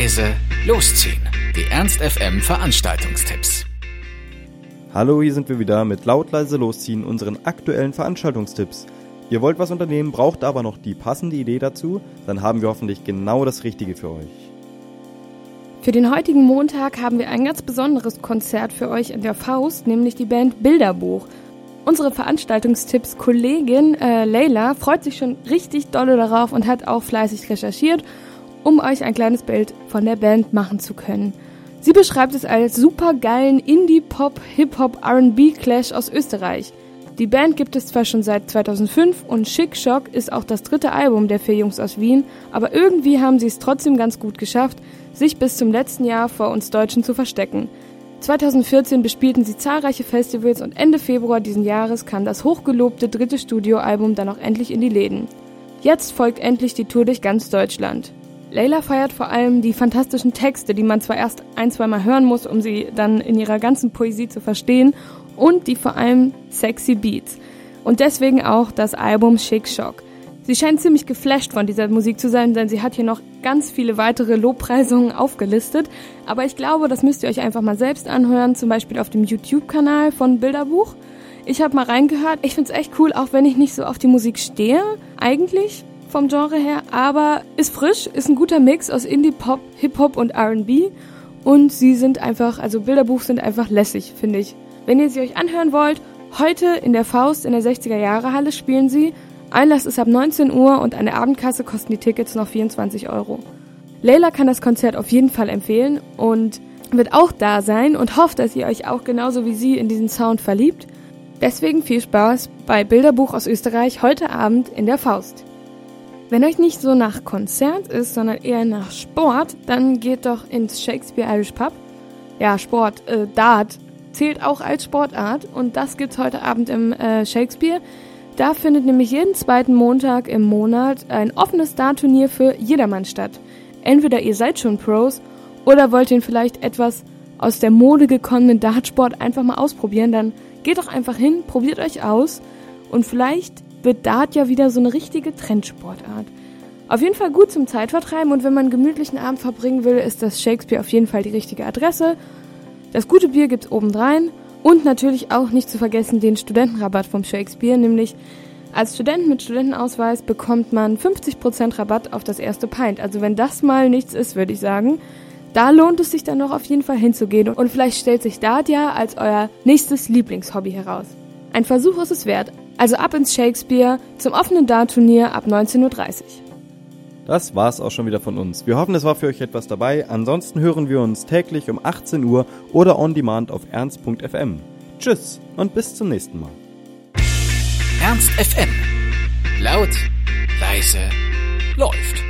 leise, losziehen. Die Ernst FM Veranstaltungstipps. Hallo, hier sind wir wieder mit laut leise losziehen unseren aktuellen Veranstaltungstipps. Ihr wollt was unternehmen, braucht aber noch die passende Idee dazu, dann haben wir hoffentlich genau das Richtige für euch. Für den heutigen Montag haben wir ein ganz besonderes Konzert für euch in der Faust, nämlich die Band Bilderbuch. Unsere Veranstaltungstipps-Kollegin äh, Leila freut sich schon richtig dolle darauf und hat auch fleißig recherchiert, um euch ein kleines Bild von der Band machen zu können. Sie beschreibt es als supergeilen Indie-Pop, Hip-Hop, R&B-Clash aus Österreich. Die Band gibt es zwar schon seit 2005 und Chic Shock ist auch das dritte Album der vier Jungs aus Wien, aber irgendwie haben sie es trotzdem ganz gut geschafft, sich bis zum letzten Jahr vor uns Deutschen zu verstecken. 2014 bespielten sie zahlreiche Festivals und Ende Februar diesen Jahres kam das hochgelobte dritte Studioalbum dann auch endlich in die Läden. Jetzt folgt endlich die Tour durch ganz Deutschland. Layla feiert vor allem die fantastischen Texte, die man zwar erst ein, zweimal hören muss, um sie dann in ihrer ganzen Poesie zu verstehen, und die vor allem sexy Beats. Und deswegen auch das Album Chic Shock. Sie scheint ziemlich geflasht von dieser Musik zu sein, denn sie hat hier noch ganz viele weitere Lobpreisungen aufgelistet. Aber ich glaube, das müsst ihr euch einfach mal selbst anhören, zum Beispiel auf dem YouTube-Kanal von Bilderbuch. Ich habe mal reingehört. Ich finde es echt cool, auch wenn ich nicht so auf die Musik stehe, eigentlich vom Genre her, aber ist frisch, ist ein guter Mix aus Indie-Pop, Hip-Hop und R&B. Und sie sind einfach, also Bilderbuch sind einfach lässig, finde ich. Wenn ihr sie euch anhören wollt, heute in der Faust in der 60er Jahre Halle spielen sie Einlass ist ab 19 Uhr und an der Abendkasse kosten die Tickets noch 24 Euro. Leila kann das Konzert auf jeden Fall empfehlen und wird auch da sein und hofft, dass ihr euch auch genauso wie sie in diesen Sound verliebt. Deswegen viel Spaß bei Bilderbuch aus Österreich heute Abend in der Faust. Wenn euch nicht so nach Konzert ist, sondern eher nach Sport, dann geht doch ins Shakespeare Irish Pub. Ja, Sport, äh, Dart zählt auch als Sportart und das gibt's heute Abend im äh, Shakespeare. Da findet nämlich jeden zweiten Montag im Monat ein offenes Dart-Turnier für jedermann statt. Entweder ihr seid schon Pros oder wollt ihr vielleicht etwas aus der Mode gekommenen Dartsport einfach mal ausprobieren, dann geht doch einfach hin, probiert euch aus und vielleicht wird Dart ja wieder so eine richtige Trendsportart. Auf jeden Fall gut zum Zeitvertreiben und wenn man einen gemütlichen Abend verbringen will, ist das Shakespeare auf jeden Fall die richtige Adresse. Das gute Bier gibt's obendrein und natürlich auch nicht zu vergessen den Studentenrabatt vom Shakespeare, nämlich als Student mit Studentenausweis bekommt man 50% Rabatt auf das erste Pint. Also wenn das mal nichts ist, würde ich sagen, da lohnt es sich dann noch auf jeden Fall hinzugehen und vielleicht stellt sich Dart ja als euer nächstes Lieblingshobby heraus. Ein Versuch ist es wert. Also ab ins Shakespeare zum offenen Dart-Turnier ab 19.30 Uhr. Das war's auch schon wieder von uns. Wir hoffen, es war für euch etwas dabei. Ansonsten hören wir uns täglich um 18 Uhr oder on demand auf ernst.fm. Tschüss und bis zum nächsten Mal. Ernst FM. Laut, leise, läuft.